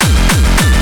now.